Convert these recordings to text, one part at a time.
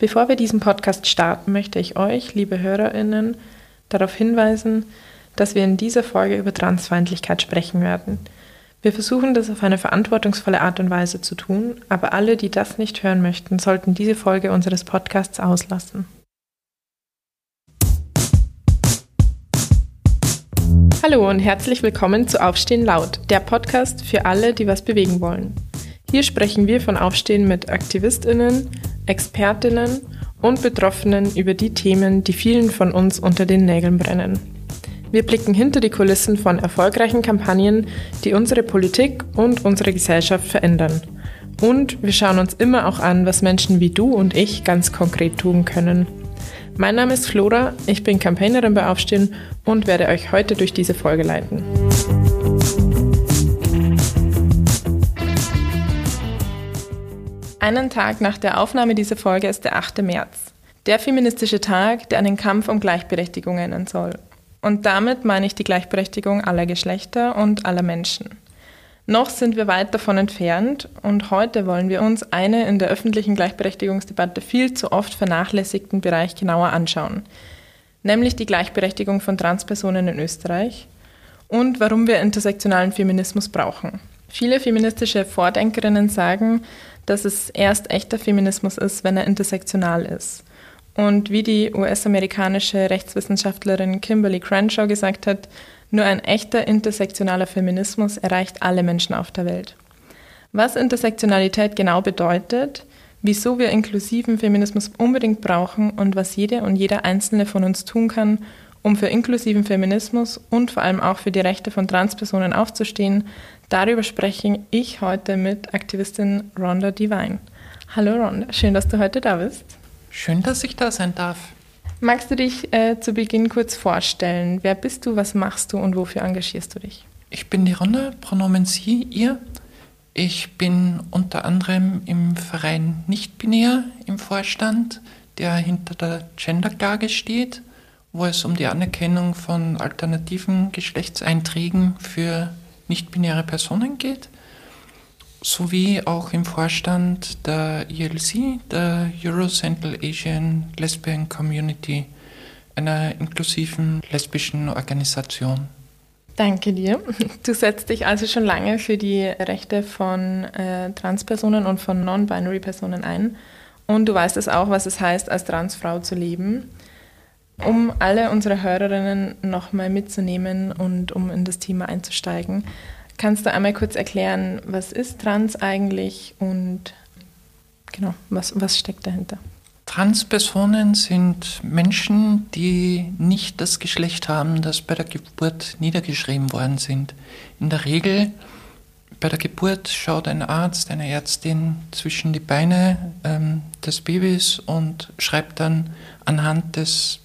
Bevor wir diesen Podcast starten, möchte ich euch, liebe Hörerinnen, darauf hinweisen, dass wir in dieser Folge über Transfeindlichkeit sprechen werden. Wir versuchen das auf eine verantwortungsvolle Art und Weise zu tun, aber alle, die das nicht hören möchten, sollten diese Folge unseres Podcasts auslassen. Hallo und herzlich willkommen zu Aufstehen laut, der Podcast für alle, die was bewegen wollen. Hier sprechen wir von Aufstehen mit Aktivistinnen, Expertinnen und Betroffenen über die Themen, die vielen von uns unter den Nägeln brennen. Wir blicken hinter die Kulissen von erfolgreichen Kampagnen, die unsere Politik und unsere Gesellschaft verändern. Und wir schauen uns immer auch an, was Menschen wie du und ich ganz konkret tun können. Mein Name ist Flora, ich bin Campaignerin bei Aufstehen und werde euch heute durch diese Folge leiten. Einen Tag nach der Aufnahme dieser Folge ist der 8. März. Der feministische Tag, der an den Kampf um Gleichberechtigung erinnern soll. Und damit meine ich die Gleichberechtigung aller Geschlechter und aller Menschen. Noch sind wir weit davon entfernt und heute wollen wir uns eine in der öffentlichen Gleichberechtigungsdebatte viel zu oft vernachlässigten Bereich genauer anschauen, nämlich die Gleichberechtigung von Transpersonen in Österreich und warum wir intersektionalen Feminismus brauchen. Viele feministische Vordenkerinnen sagen, dass es erst echter Feminismus ist, wenn er intersektional ist. Und wie die US-amerikanische Rechtswissenschaftlerin Kimberly Crenshaw gesagt hat, nur ein echter intersektionaler Feminismus erreicht alle Menschen auf der Welt. Was Intersektionalität genau bedeutet, wieso wir inklusiven Feminismus unbedingt brauchen und was jede und jeder Einzelne von uns tun kann, um für inklusiven Feminismus und vor allem auch für die Rechte von Transpersonen aufzustehen, darüber spreche ich heute mit Aktivistin Rhonda Divine. Hallo Rhonda, schön, dass du heute da bist. Schön, dass ich da sein darf. Magst du dich äh, zu Beginn kurz vorstellen? Wer bist du, was machst du und wofür engagierst du dich? Ich bin die Rhonda, Pronomen sie, ihr. Ich bin unter anderem im Verein Nicht-Binär im Vorstand, der hinter der Gender-Klage steht wo es um die Anerkennung von alternativen Geschlechtseinträgen für nicht-binäre Personen geht, sowie auch im Vorstand der ELC, der Euro Central Asian Lesbian Community, einer inklusiven lesbischen Organisation. Danke dir. Du setzt dich also schon lange für die Rechte von äh, Transpersonen und von Non-Binary Personen ein. Und du weißt es auch, was es heißt, als Transfrau zu leben. Um alle unsere Hörerinnen nochmal mitzunehmen und um in das Thema einzusteigen, kannst du einmal kurz erklären, was ist Trans eigentlich und genau, was, was steckt dahinter? Transpersonen sind Menschen, die nicht das Geschlecht haben, das bei der Geburt niedergeschrieben worden sind. In der Regel bei der Geburt schaut ein Arzt, eine Ärztin zwischen die Beine ähm, des Babys und schreibt dann anhand des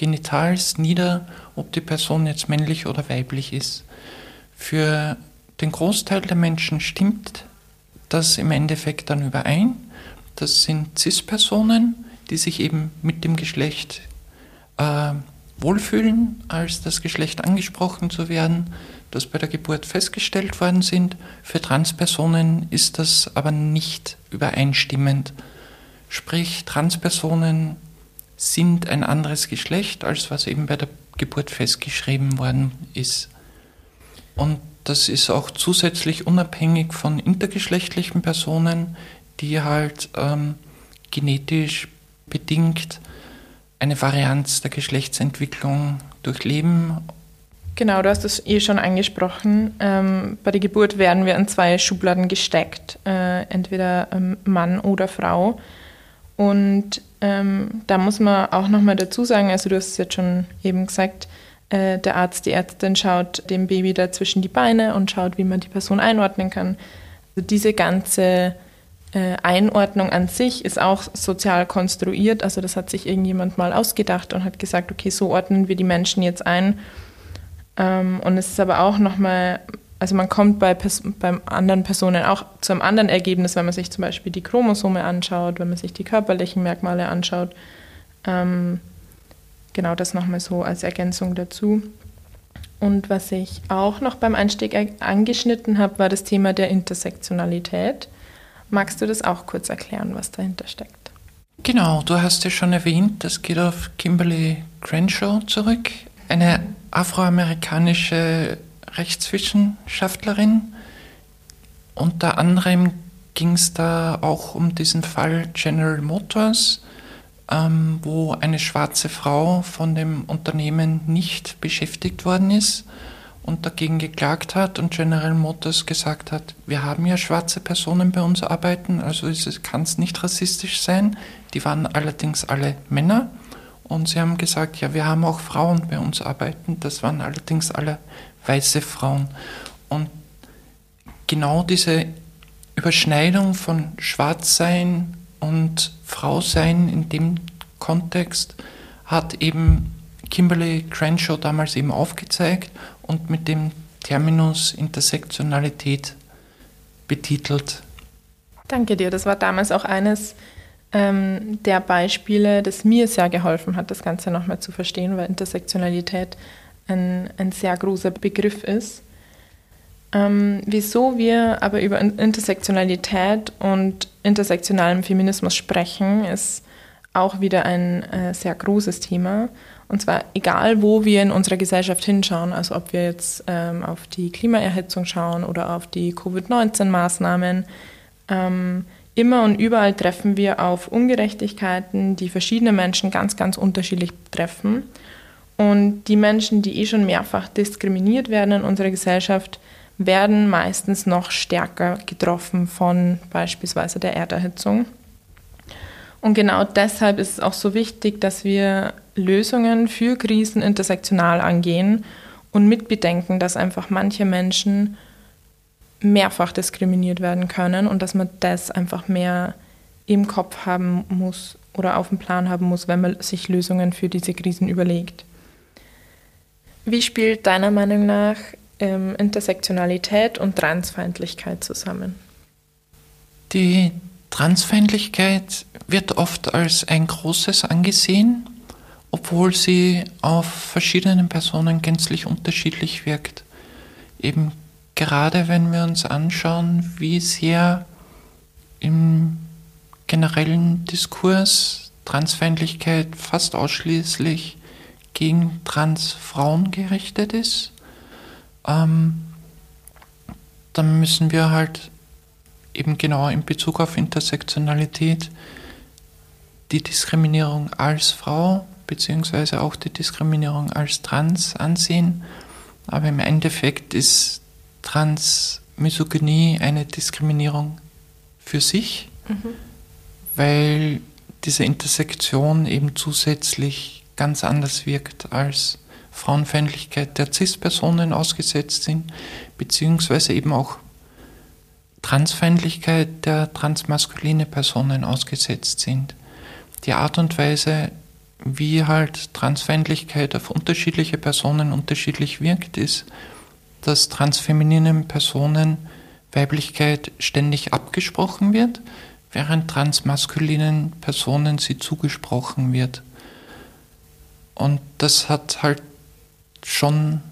Genitals nieder, ob die Person jetzt männlich oder weiblich ist. Für den Großteil der Menschen stimmt das im Endeffekt dann überein. Das sind CIS-Personen, die sich eben mit dem Geschlecht äh, wohlfühlen, als das Geschlecht angesprochen zu werden, das bei der Geburt festgestellt worden sind. Für Transpersonen ist das aber nicht übereinstimmend. Sprich, Transpersonen sind ein anderes Geschlecht, als was eben bei der Geburt festgeschrieben worden ist. Und das ist auch zusätzlich unabhängig von intergeschlechtlichen Personen, die halt ähm, genetisch bedingt eine Varianz der Geschlechtsentwicklung durchleben. Genau, du hast es eh schon angesprochen. Ähm, bei der Geburt werden wir in zwei Schubladen gesteckt, äh, entweder ähm, Mann oder Frau. Und ähm, da muss man auch nochmal dazu sagen, also du hast es jetzt schon eben gesagt, äh, der Arzt, die Ärztin schaut dem Baby da zwischen die Beine und schaut, wie man die Person einordnen kann. Also diese ganze äh, Einordnung an sich ist auch sozial konstruiert. Also das hat sich irgendjemand mal ausgedacht und hat gesagt, okay, so ordnen wir die Menschen jetzt ein. Ähm, und es ist aber auch nochmal also man kommt bei, bei anderen Personen auch zu einem anderen Ergebnis, wenn man sich zum Beispiel die Chromosome anschaut, wenn man sich die körperlichen Merkmale anschaut. Ähm, genau das nochmal so als Ergänzung dazu. Und was ich auch noch beim Einstieg angeschnitten habe, war das Thema der Intersektionalität. Magst du das auch kurz erklären, was dahinter steckt? Genau, du hast ja schon erwähnt, das geht auf Kimberly Crenshaw zurück, eine afroamerikanische Rechtswissenschaftlerin. Unter anderem ging es da auch um diesen Fall General Motors, ähm, wo eine schwarze Frau von dem Unternehmen nicht beschäftigt worden ist und dagegen geklagt hat und General Motors gesagt hat, wir haben ja schwarze Personen bei uns arbeiten, also kann es nicht rassistisch sein. Die waren allerdings alle Männer und sie haben gesagt, ja, wir haben auch Frauen bei uns arbeiten, das waren allerdings alle weiße Frauen. Und genau diese Überschneidung von Schwarzsein und Frausein in dem Kontext hat eben Kimberly Crenshaw damals eben aufgezeigt und mit dem Terminus Intersektionalität betitelt. Danke dir. Das war damals auch eines ähm, der Beispiele, das mir sehr geholfen hat, das Ganze nochmal zu verstehen, weil Intersektionalität ein, ein sehr großer Begriff ist. Ähm, wieso wir aber über Intersektionalität und intersektionalem Feminismus sprechen, ist auch wieder ein äh, sehr großes Thema. Und zwar egal, wo wir in unserer Gesellschaft hinschauen, also ob wir jetzt ähm, auf die Klimaerhitzung schauen oder auf die Covid-19-Maßnahmen, ähm, immer und überall treffen wir auf Ungerechtigkeiten, die verschiedene Menschen ganz, ganz unterschiedlich treffen. Und die Menschen, die eh schon mehrfach diskriminiert werden in unserer Gesellschaft, werden meistens noch stärker getroffen von beispielsweise der Erderhitzung. Und genau deshalb ist es auch so wichtig, dass wir Lösungen für Krisen intersektional angehen und mitbedenken, dass einfach manche Menschen mehrfach diskriminiert werden können und dass man das einfach mehr im Kopf haben muss oder auf dem Plan haben muss, wenn man sich Lösungen für diese Krisen überlegt. Wie spielt deiner Meinung nach ähm, Intersektionalität und Transfeindlichkeit zusammen? Die Transfeindlichkeit wird oft als ein großes angesehen, obwohl sie auf verschiedenen Personen gänzlich unterschiedlich wirkt. Eben gerade wenn wir uns anschauen, wie sehr im generellen Diskurs Transfeindlichkeit fast ausschließlich gegen Transfrauen gerichtet ist, ähm, dann müssen wir halt eben genau in Bezug auf Intersektionalität die Diskriminierung als Frau beziehungsweise auch die Diskriminierung als Trans ansehen. Aber im Endeffekt ist Transmisogynie eine Diskriminierung für sich, mhm. weil diese Intersektion eben zusätzlich ganz anders wirkt als Frauenfeindlichkeit der CIS-Personen ausgesetzt sind, beziehungsweise eben auch Transfeindlichkeit der transmaskuline Personen ausgesetzt sind. Die Art und Weise, wie halt Transfeindlichkeit auf unterschiedliche Personen unterschiedlich wirkt, ist, dass transfemininen Personen Weiblichkeit ständig abgesprochen wird, während transmaskulinen Personen sie zugesprochen wird. Und das hat halt schon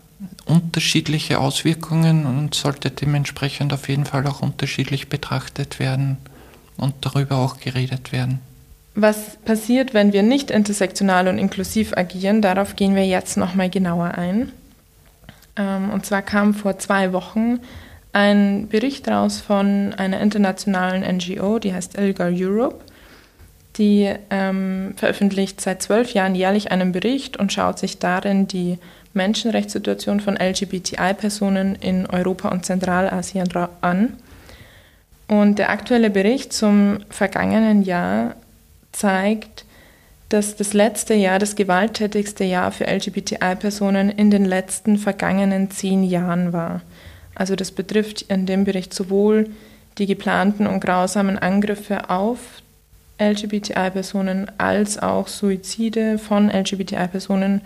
unterschiedliche Auswirkungen und sollte dementsprechend auf jeden Fall auch unterschiedlich betrachtet werden und darüber auch geredet werden. Was passiert, wenn wir nicht intersektional und inklusiv agieren? Darauf gehen wir jetzt nochmal genauer ein. Ähm, und zwar kam vor zwei Wochen ein Bericht raus von einer internationalen NGO, die heißt ILGA Europe. Die ähm, veröffentlicht seit zwölf Jahren jährlich einen Bericht und schaut sich darin die Menschenrechtssituation von LGBTI-Personen in Europa und Zentralasien an. Und der aktuelle Bericht zum vergangenen Jahr zeigt, dass das letzte Jahr das gewalttätigste Jahr für LGBTI-Personen in den letzten vergangenen zehn Jahren war. Also das betrifft in dem Bericht sowohl die geplanten und grausamen Angriffe auf LGBTI-Personen als auch Suizide von LGBTI-Personen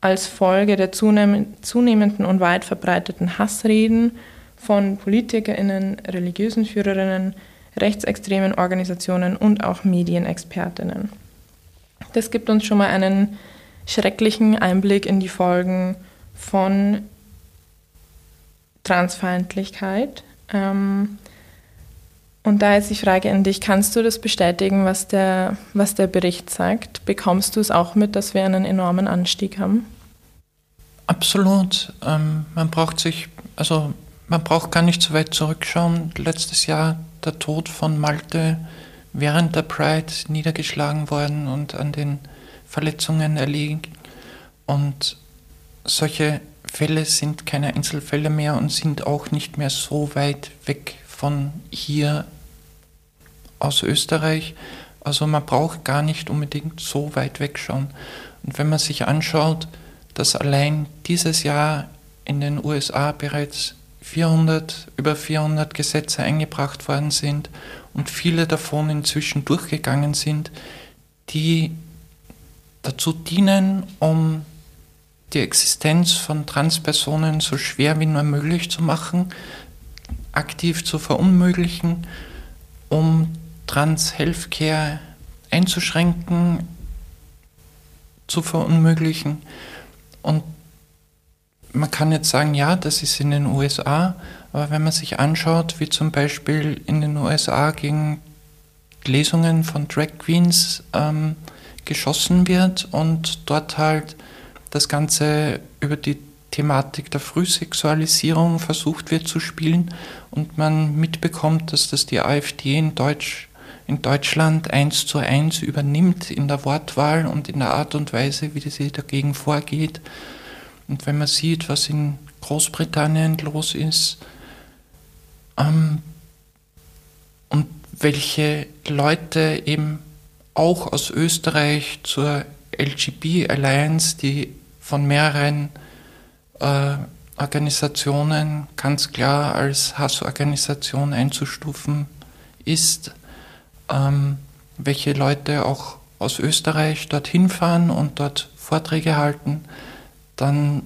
als Folge der zunehmenden und weit verbreiteten Hassreden von Politikerinnen, religiösen Führerinnen, rechtsextremen Organisationen und auch Medienexpertinnen. Das gibt uns schon mal einen schrecklichen Einblick in die Folgen von Transfeindlichkeit. Ähm, Und da ist die Frage an dich, kannst du das bestätigen, was der, was der Bericht sagt? Bekommst du es auch mit, dass wir einen enormen Anstieg haben? Absolut. Ähm, man braucht sich, also man braucht gar nicht so weit zurückschauen. Letztes Jahr der Tod von Malte während der Pride niedergeschlagen worden und an den Verletzungen erliegt. Und solche Fälle sind keine Einzelfälle mehr und sind auch nicht mehr so weit weg von hier aus Österreich. Also man braucht gar nicht unbedingt so weit wegschauen. Und wenn man sich anschaut, dass allein dieses Jahr in den USA bereits 400, über 400 Gesetze eingebracht worden sind und viele davon inzwischen durchgegangen sind, die dazu dienen, um die Existenz von Transpersonen so schwer wie nur möglich zu machen, aktiv zu verunmöglichen, um Trans-Healthcare einzuschränken, zu verunmöglichen. Und man kann jetzt sagen, ja, das ist in den USA, aber wenn man sich anschaut, wie zum Beispiel in den USA gegen Lesungen von Drag Queens ähm, geschossen wird und dort halt das Ganze über die Thematik der Frühsexualisierung versucht wird zu spielen und man mitbekommt, dass das die AfD in, Deutsch, in Deutschland eins zu eins übernimmt in der Wortwahl und in der Art und Weise, wie sie dagegen vorgeht. Und wenn man sieht, was in Großbritannien los ist ähm, und welche Leute eben auch aus Österreich zur LGB Alliance, die von mehreren äh, Organisationen ganz klar als Hassorganisation einzustufen ist, ähm, welche Leute auch aus Österreich dorthin fahren und dort Vorträge halten, dann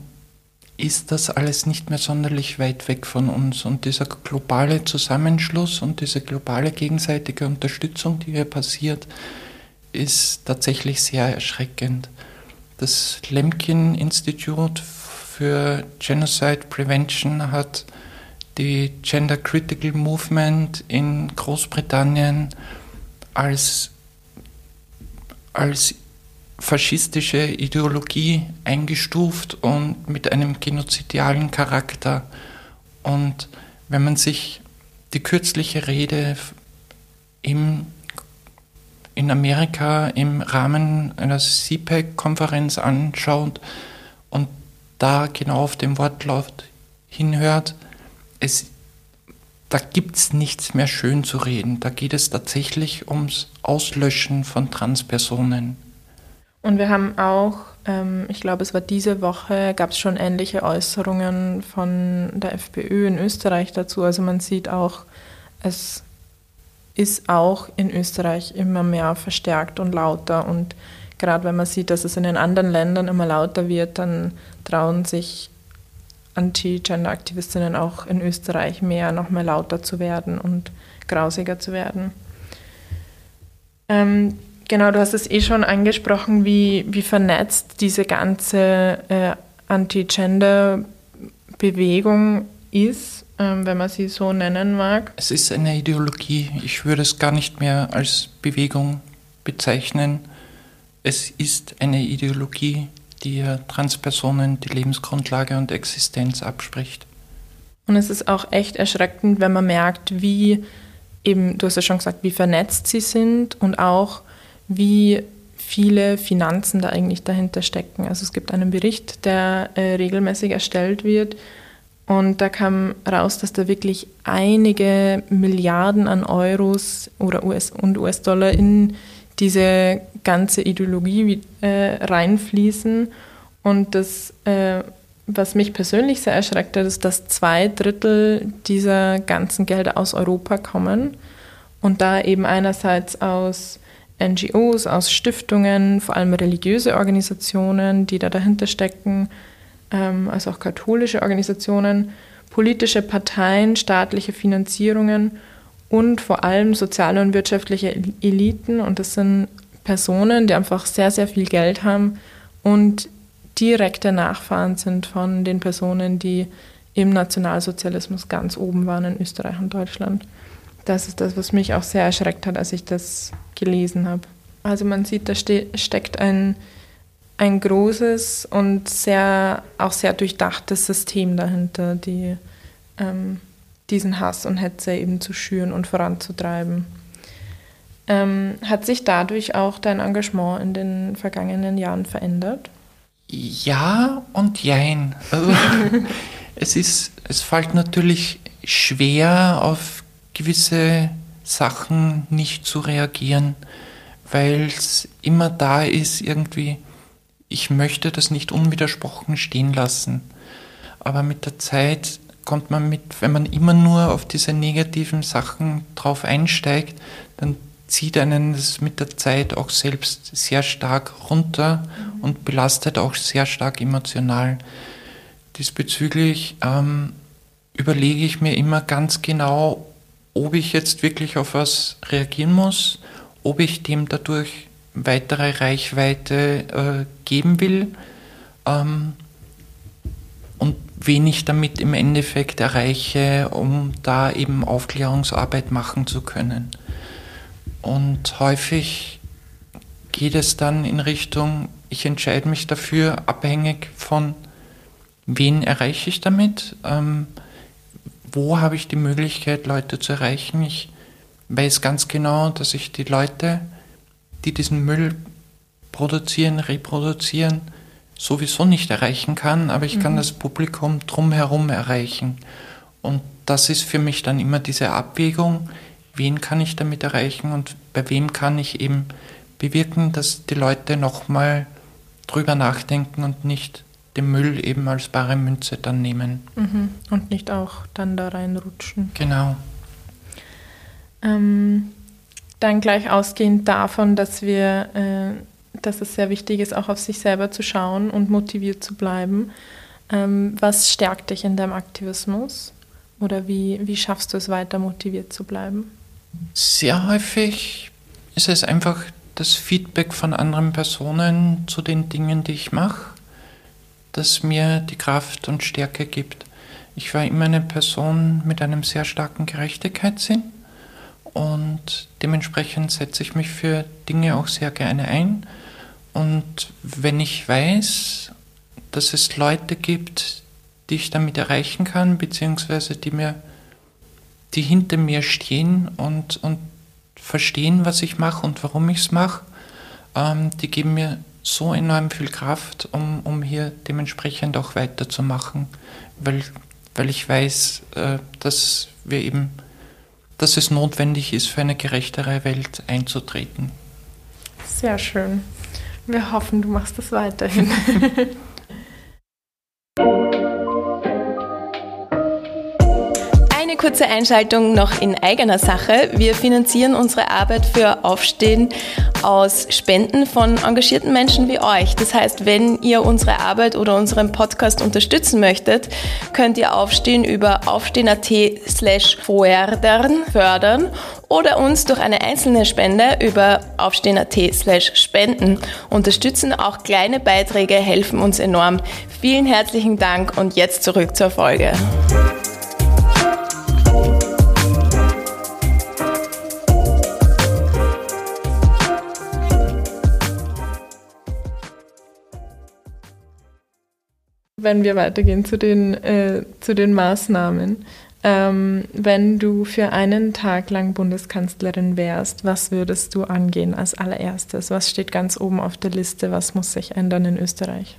ist das alles nicht mehr sonderlich weit weg von uns. Und dieser globale Zusammenschluss und diese globale gegenseitige Unterstützung, die hier passiert, ist tatsächlich sehr erschreckend. Das Lemkin Institute für Genocide Prevention hat die Gender Critical Movement in Großbritannien als, als faschistische Ideologie eingestuft und mit einem genozidialen Charakter. Und wenn man sich die kürzliche Rede im, in Amerika im Rahmen einer CPAC-Konferenz anschaut da genau auf dem Wortlaut hinhört, es, da gibt es nichts mehr schön zu reden. Da geht es tatsächlich ums Auslöschen von Transpersonen. Und wir haben auch, ähm, ich glaube, es war diese Woche, gab es schon ähnliche Äußerungen von der FPÖ in Österreich dazu. Also man sieht auch, es ist auch in Österreich immer mehr verstärkt und lauter. Und gerade wenn man sieht, dass es in den anderen Ländern immer lauter wird, dann trauen sich Anti-Gender-Aktivistinnen auch in Österreich mehr, noch mehr lauter zu werden und grausiger zu werden. Ähm, genau, du hast es eh schon angesprochen, wie, wie vernetzt diese ganze äh, Anti-Gender-Bewegung ist, ähm, wenn man sie so nennen mag. Es ist eine Ideologie. Ich würde es gar nicht mehr als Bewegung bezeichnen. Es ist eine Ideologie, die Transpersonen die Lebensgrundlage und Existenz abspricht. Und es ist auch echt erschreckend, wenn man merkt, wie eben, du hast ja schon gesagt, wie vernetzt sie sind und auch wie viele Finanzen da eigentlich dahinter stecken. Also es gibt einen Bericht, der äh, regelmäßig erstellt wird und da kam raus, dass da wirklich einige Milliarden an Euros oder US und US-Dollar in diese ganze Ideologie äh, reinfließen. Und das, äh, was mich persönlich sehr erschreckt hat, ist, dass zwei Drittel dieser ganzen Gelder aus Europa kommen. Und da eben einerseits aus NGOs, aus Stiftungen, vor allem religiöse Organisationen, die da dahinter stecken, ähm, also auch katholische Organisationen, politische Parteien, staatliche Finanzierungen und vor allem soziale und wirtschaftliche Eliten. Und das sind Personen, die einfach sehr, sehr viel Geld haben und direkte Nachfahren sind von den Personen, die im Nationalsozialismus ganz oben waren in Österreich und Deutschland. das ist das, was mich auch sehr erschreckt hat, als ich das gelesen habe. Also man sieht, da ste steckt ein, ein großes und sehr, auch sehr durchdachtes System dahinter, die, ähm, diesen Hass und Hetze eben zu schüren und voranzutreiben. Ähm, hat sich dadurch auch dein Engagement in den vergangenen Jahren verändert? Ja und jein. Also, es, ist, es fällt natürlich schwer, auf gewisse Sachen nicht zu reagieren, weil es immer da ist, irgendwie, ich möchte das nicht unwidersprochen stehen lassen. Aber mit der Zeit kommt man mit, wenn man immer nur auf diese negativen Sachen drauf einsteigt, dann zieht einen das mit der Zeit auch selbst sehr stark runter und belastet auch sehr stark emotional. Diesbezüglich ähm, überlege ich mir immer ganz genau, ob ich jetzt wirklich auf was reagieren muss, ob ich dem dadurch weitere Reichweite äh, geben will ähm, und wen ich damit im Endeffekt erreiche, um da eben Aufklärungsarbeit machen zu können. Und häufig geht es dann in Richtung, ich entscheide mich dafür, abhängig von, wen erreiche ich damit, ähm, wo habe ich die Möglichkeit, Leute zu erreichen. Ich weiß ganz genau, dass ich die Leute, die diesen Müll produzieren, reproduzieren, sowieso nicht erreichen kann, aber ich mhm. kann das Publikum drumherum erreichen. Und das ist für mich dann immer diese Abwägung, wen kann ich damit erreichen und bei wem kann ich eben bewirken, dass die Leute nochmal drüber nachdenken und nicht den Müll eben als bare Münze dann nehmen. Mhm. Und nicht auch dann da reinrutschen. Genau. Ähm, dann gleich ausgehend davon, dass wir, äh, dass es sehr wichtig ist, auch auf sich selber zu schauen und motiviert zu bleiben. Ähm, was stärkt dich in deinem Aktivismus? Oder wie, wie schaffst du es weiter, motiviert zu bleiben? Sehr häufig ist es einfach das Feedback von anderen Personen zu den Dingen, die ich mache, das mir die Kraft und Stärke gibt. Ich war immer eine Person mit einem sehr starken Gerechtigkeitssinn und dementsprechend setze ich mich für Dinge auch sehr gerne ein. Und wenn ich weiß, dass es Leute gibt, die ich damit erreichen kann, beziehungsweise die mir die hinter mir stehen und, und verstehen, was ich mache und warum ich es mache, ähm, die geben mir so enorm viel Kraft, um, um hier dementsprechend auch weiterzumachen, weil, weil ich weiß, äh, dass wir eben, dass es notwendig ist, für eine gerechtere Welt einzutreten. Sehr schön. Wir hoffen, du machst das weiterhin. kurze Einschaltung noch in eigener Sache. Wir finanzieren unsere Arbeit für Aufstehen aus Spenden von engagierten Menschen wie euch. Das heißt, wenn ihr unsere Arbeit oder unseren Podcast unterstützen möchtet, könnt ihr Aufstehen über aufstehen.at slash fördern oder uns durch eine einzelne Spende über aufstehen.at slash spenden unterstützen. Auch kleine Beiträge helfen uns enorm. Vielen herzlichen Dank und jetzt zurück zur Folge. Wenn wir weitergehen zu den, äh, zu den Maßnahmen. Ähm, wenn du für einen Tag lang Bundeskanzlerin wärst, was würdest du angehen als allererstes? Was steht ganz oben auf der Liste? Was muss sich ändern in Österreich?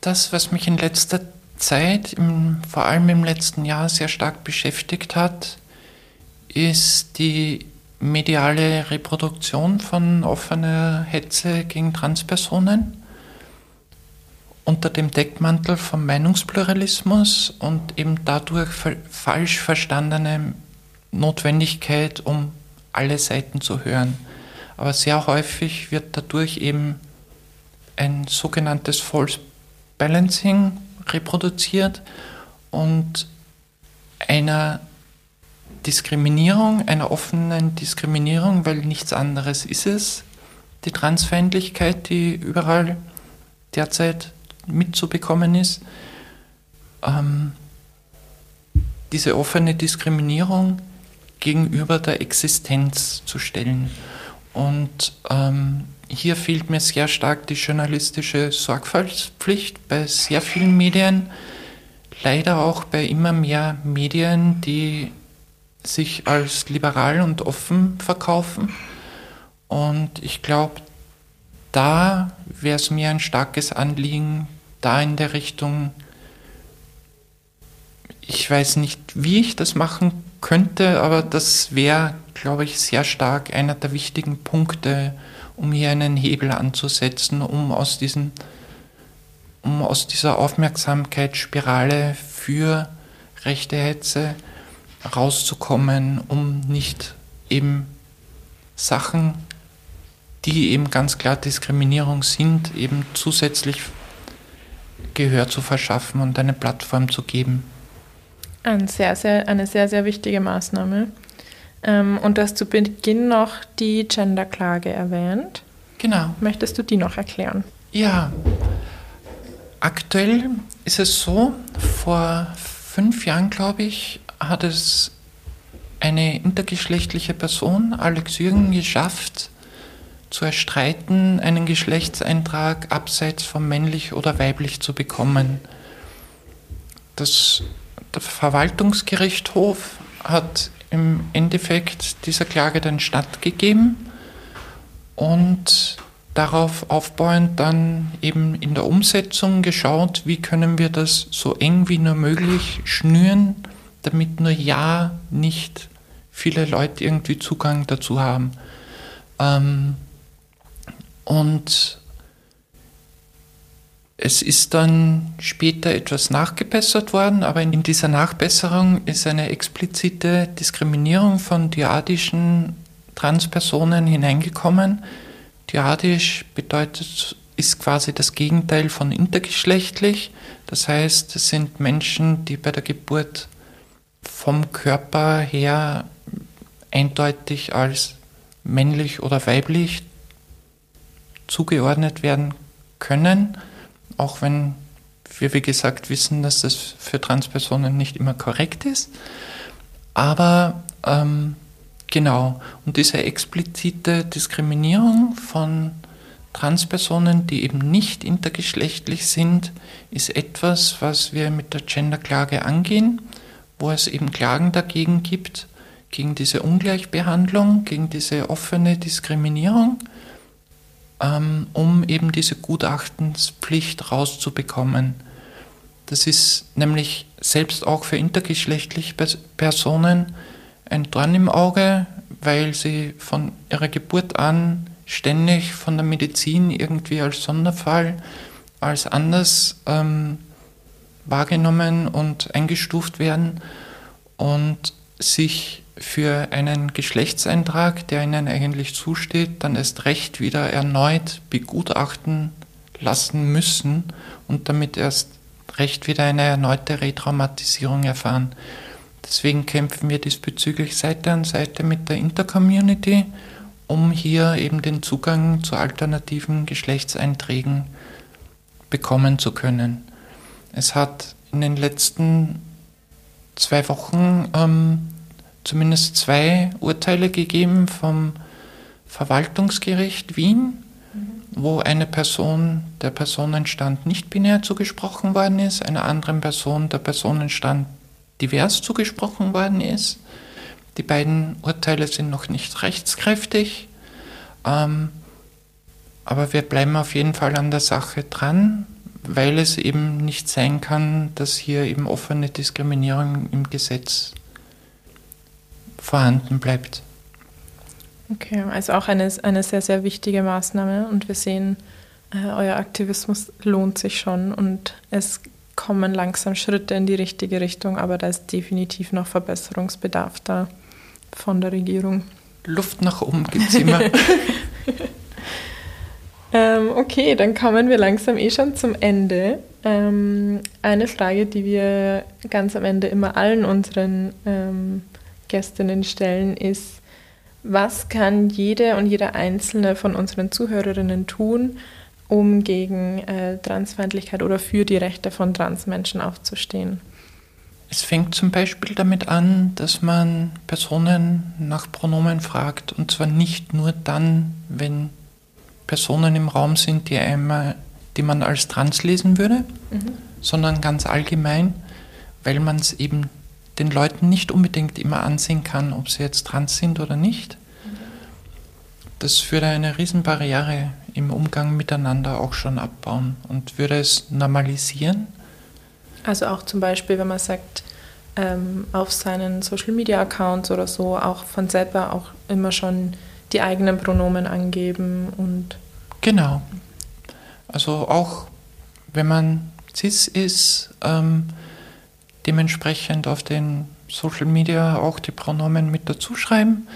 Das, was mich in letzter Zeit, im, vor allem im letzten Jahr, sehr stark beschäftigt hat, ist die mediale Reproduktion von offener Hetze gegen Transpersonen unter dem Deckmantel vom Meinungspluralismus und eben dadurch falsch verstandene Notwendigkeit, um alle Seiten zu hören. Aber sehr häufig wird dadurch eben ein sogenanntes False Balancing reproduziert und einer Diskriminierung, einer offenen Diskriminierung, weil nichts anderes ist es, die Transfeindlichkeit, die überall derzeit mitzubekommen ist. Ähm, diese offene Diskriminierung gegenüber der Existenz zu stellen. Und ähm, hier fehlt mir sehr stark die journalistische Sorgfaltspflicht bei sehr vielen Medien, leider auch bei immer mehr Medien, die sich als liberal und offen verkaufen. Und ich glaube, da wäre es mir ein starkes Anliegen, da in der Richtung, ich weiß nicht, wie ich das machen könnte, aber das wäre, glaube ich, sehr stark einer der wichtigen Punkte, um hier einen Hebel anzusetzen, um aus, diesen, um aus dieser Aufmerksamkeitsspirale für rechte Hetze rauszukommen, um nicht eben Sachen, die eben ganz klar Diskriminierung sind, eben zusätzlich Gehör zu verschaffen und eine Plattform zu geben. Ein sehr, sehr, eine sehr, sehr wichtige Maßnahme. Ähm, und du hast zu Beginn noch die Genderklage erwähnt. Genau. Möchtest du die noch erklären? Ja. Aktuell ist es so, vor fünf Jahren, glaube ich, hat es eine intergeschlechtliche Person, Alex Jürgen, geschafft, zu erstreiten, einen Geschlechtseintrag abseits von männlich oder weiblich zu bekommen. Das, der Verwaltungsgerichtshof hat im Endeffekt dieser Klage dann stattgegeben und darauf aufbauend dann eben in der Umsetzung geschaut, wie können wir das so eng wie nur möglich schnüren, damit nur ja nicht viele Leute irgendwie Zugang dazu haben. Ähm, und es ist dann später etwas nachgebessert worden, aber in dieser Nachbesserung ist eine explizite Diskriminierung von dyadischen Transpersonen hineingekommen. Dyadisch bedeutet, ist quasi das Gegenteil von intergeschlechtlich. Das heißt, es sind Menschen, die bei der Geburt vom Körper her eindeutig als männlich oder weiblich zugeordnet werden können, auch wenn wir, wie gesagt, wissen, dass das für Transpersonen nicht immer korrekt ist. Aber ähm, genau, und diese explizite Diskriminierung von Transpersonen, die eben nicht intergeschlechtlich sind, ist etwas, was wir mit der Genderklage angehen, wo es eben Klagen dagegen gibt, gegen diese Ungleichbehandlung, gegen diese offene Diskriminierung ähm, um eben diese Gutachtenspflicht rauszubekommen. Das ist nämlich selbst auch für intergeschlechtliche Personen ein Dorn im Auge, weil sie von ihrer Geburt an ständig von der Medizin irgendwie als Sonderfall, als anders ähm, wahrgenommen und eingestuft werden und sich für einen Geschlechtseintrag, der ihnen eigentlich zusteht, dann erst recht wieder erneut begutachten lassen müssen und damit erst recht wieder eine erneute Retraumatisierung erfahren. Deswegen kämpfen wir diesbezüglich Seite an Seite mit der Intercommunity, um hier eben den Zugang zu alternativen Geschlechtseinträgen bekommen zu können. Es hat in den letzten zwei Wochen ähm, zumindest zwei Urteile gegeben vom Verwaltungsgericht Wien, mhm. wo eine Person der Personenstand nicht binär zugesprochen worden ist, einer anderen Person der Personenstand divers zugesprochen worden ist. Die beiden Urteile sind noch nicht rechtskräftig, ähm, aber wir bleiben auf jeden Fall an der Sache dran, weil es eben nicht sein kann, dass hier eben offene Diskriminierung im Gesetz vorhanden bleibt. Okay, also auch eine, eine sehr, sehr wichtige Maßnahme und wir sehen, äh, euer Aktivismus lohnt sich schon und es kommen langsam Schritte in die richtige Richtung, aber da ist definitiv noch Verbesserungsbedarf da von der Regierung. Luft nach oben gibt es immer. ähm, okay, dann kommen wir langsam eh schon zum Ende. Ähm, eine Frage, die wir ganz am Ende immer allen unseren ähm, Gästinnen stellen, ist, was kann jede und jeder einzelne von unseren Zuhörerinnen tun, um gegen äh, Transfeindlichkeit oder für die Rechte von Transmenschen aufzustehen? Es fängt zum Beispiel damit an, dass man Personen nach Pronomen fragt und zwar nicht nur dann, wenn Personen im Raum sind, die, einmal, die man als trans lesen würde, mhm. sondern ganz allgemein, weil man es eben den Leuten nicht unbedingt immer ansehen kann, ob sie jetzt trans sind oder nicht. Das würde eine Riesenbarriere im Umgang miteinander auch schon abbauen und würde es normalisieren. Also auch zum Beispiel, wenn man sagt, ähm, auf seinen Social Media Accounts oder so auch von selber auch immer schon die eigenen Pronomen angeben und. Genau. Also auch wenn man cis ist, ähm, dementsprechend auf den Social Media auch die Pronomen mit dazu schreiben,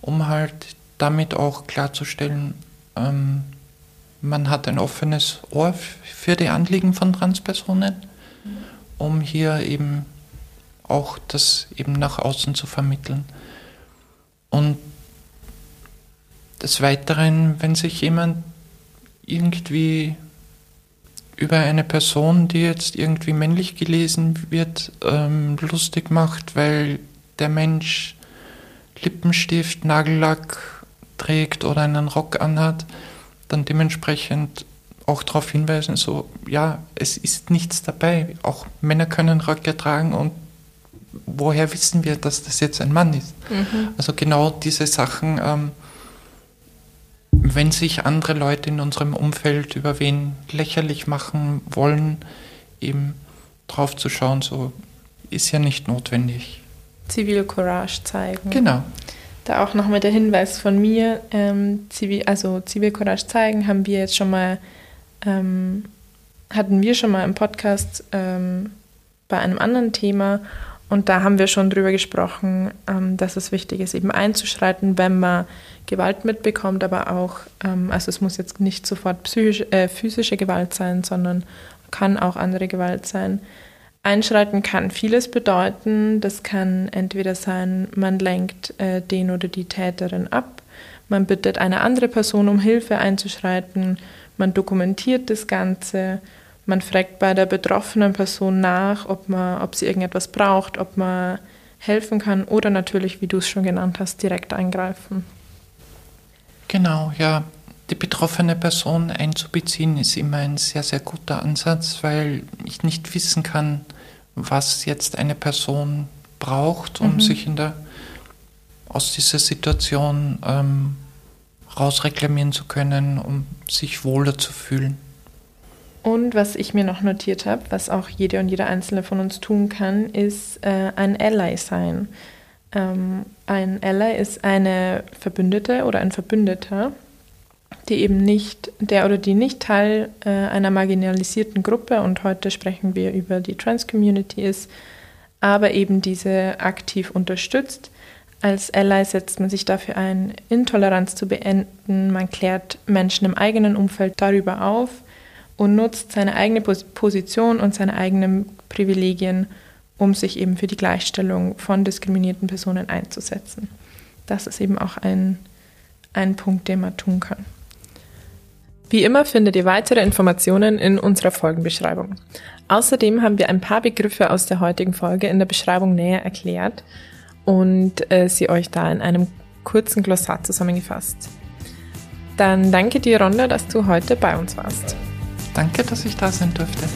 um halt damit auch klarzustellen, ähm, man hat ein offenes Ohr für die Anliegen von Transpersonen, um hier eben auch das eben nach außen zu vermitteln. Und des Weiteren, wenn sich jemand irgendwie über eine Person, die jetzt irgendwie männlich gelesen wird, ähm, lustig macht, weil der Mensch Lippenstift, Nagellack trägt oder einen Rock anhat, dann dementsprechend auch darauf hinweisen, so, ja, es ist nichts dabei. Auch Männer können Röcke tragen und woher wissen wir, dass das jetzt ein Mann ist? Mhm. Also genau diese Sachen, ähm, wenn sich andere Leute in unserem Umfeld über wen lächerlich machen wollen, eben drauf zu schauen, so ist ja nicht notwendig. Zivilcourage zeigen. Genau. Da auch nochmal der Hinweis von mir, ähm, Zivil, also Zivilcourage zeigen haben wir jetzt schon mal, ähm, hatten wir schon mal im Podcast ähm, bei einem anderen Thema und da haben wir schon drüber gesprochen, ähm, dass es wichtig ist, eben einzuschreiten, wenn man Gewalt mitbekommt, aber auch, ähm, also es muss jetzt nicht sofort psychisch, äh, physische Gewalt sein, sondern kann auch andere Gewalt sein. Einschreiten kann vieles bedeuten. Das kann entweder sein, man lenkt äh, den oder die Täterin ab, man bittet eine andere Person um Hilfe einzuschreiten, man dokumentiert das Ganze, man fragt bei der betroffenen Person nach, ob, man, ob sie irgendetwas braucht, ob man helfen kann oder natürlich, wie du es schon genannt hast, direkt eingreifen. Genau, ja. Die betroffene Person einzubeziehen ist immer ein sehr, sehr guter Ansatz, weil ich nicht wissen kann, was jetzt eine Person braucht, um mhm. sich in der, aus dieser Situation ähm, rausreklamieren zu können, um sich wohler zu fühlen. Und was ich mir noch notiert habe, was auch jede und jeder Einzelne von uns tun kann, ist äh, ein Ally sein. Ähm, ein Ally ist eine Verbündete oder ein Verbündeter, die eben nicht, der oder die nicht Teil äh, einer marginalisierten Gruppe und heute sprechen wir über die Trans-Community ist, aber eben diese aktiv unterstützt. Als Ally setzt man sich dafür ein, Intoleranz zu beenden. Man klärt Menschen im eigenen Umfeld darüber auf und nutzt seine eigene Position und seine eigenen Privilegien, um sich eben für die Gleichstellung von diskriminierten Personen einzusetzen. Das ist eben auch ein, ein Punkt, den man tun kann. Wie immer findet ihr weitere Informationen in unserer Folgenbeschreibung. Außerdem haben wir ein paar Begriffe aus der heutigen Folge in der Beschreibung näher erklärt und äh, sie euch da in einem kurzen Glossar zusammengefasst. Dann danke dir, Ronda, dass du heute bei uns warst. Danke, dass ich da sein durfte.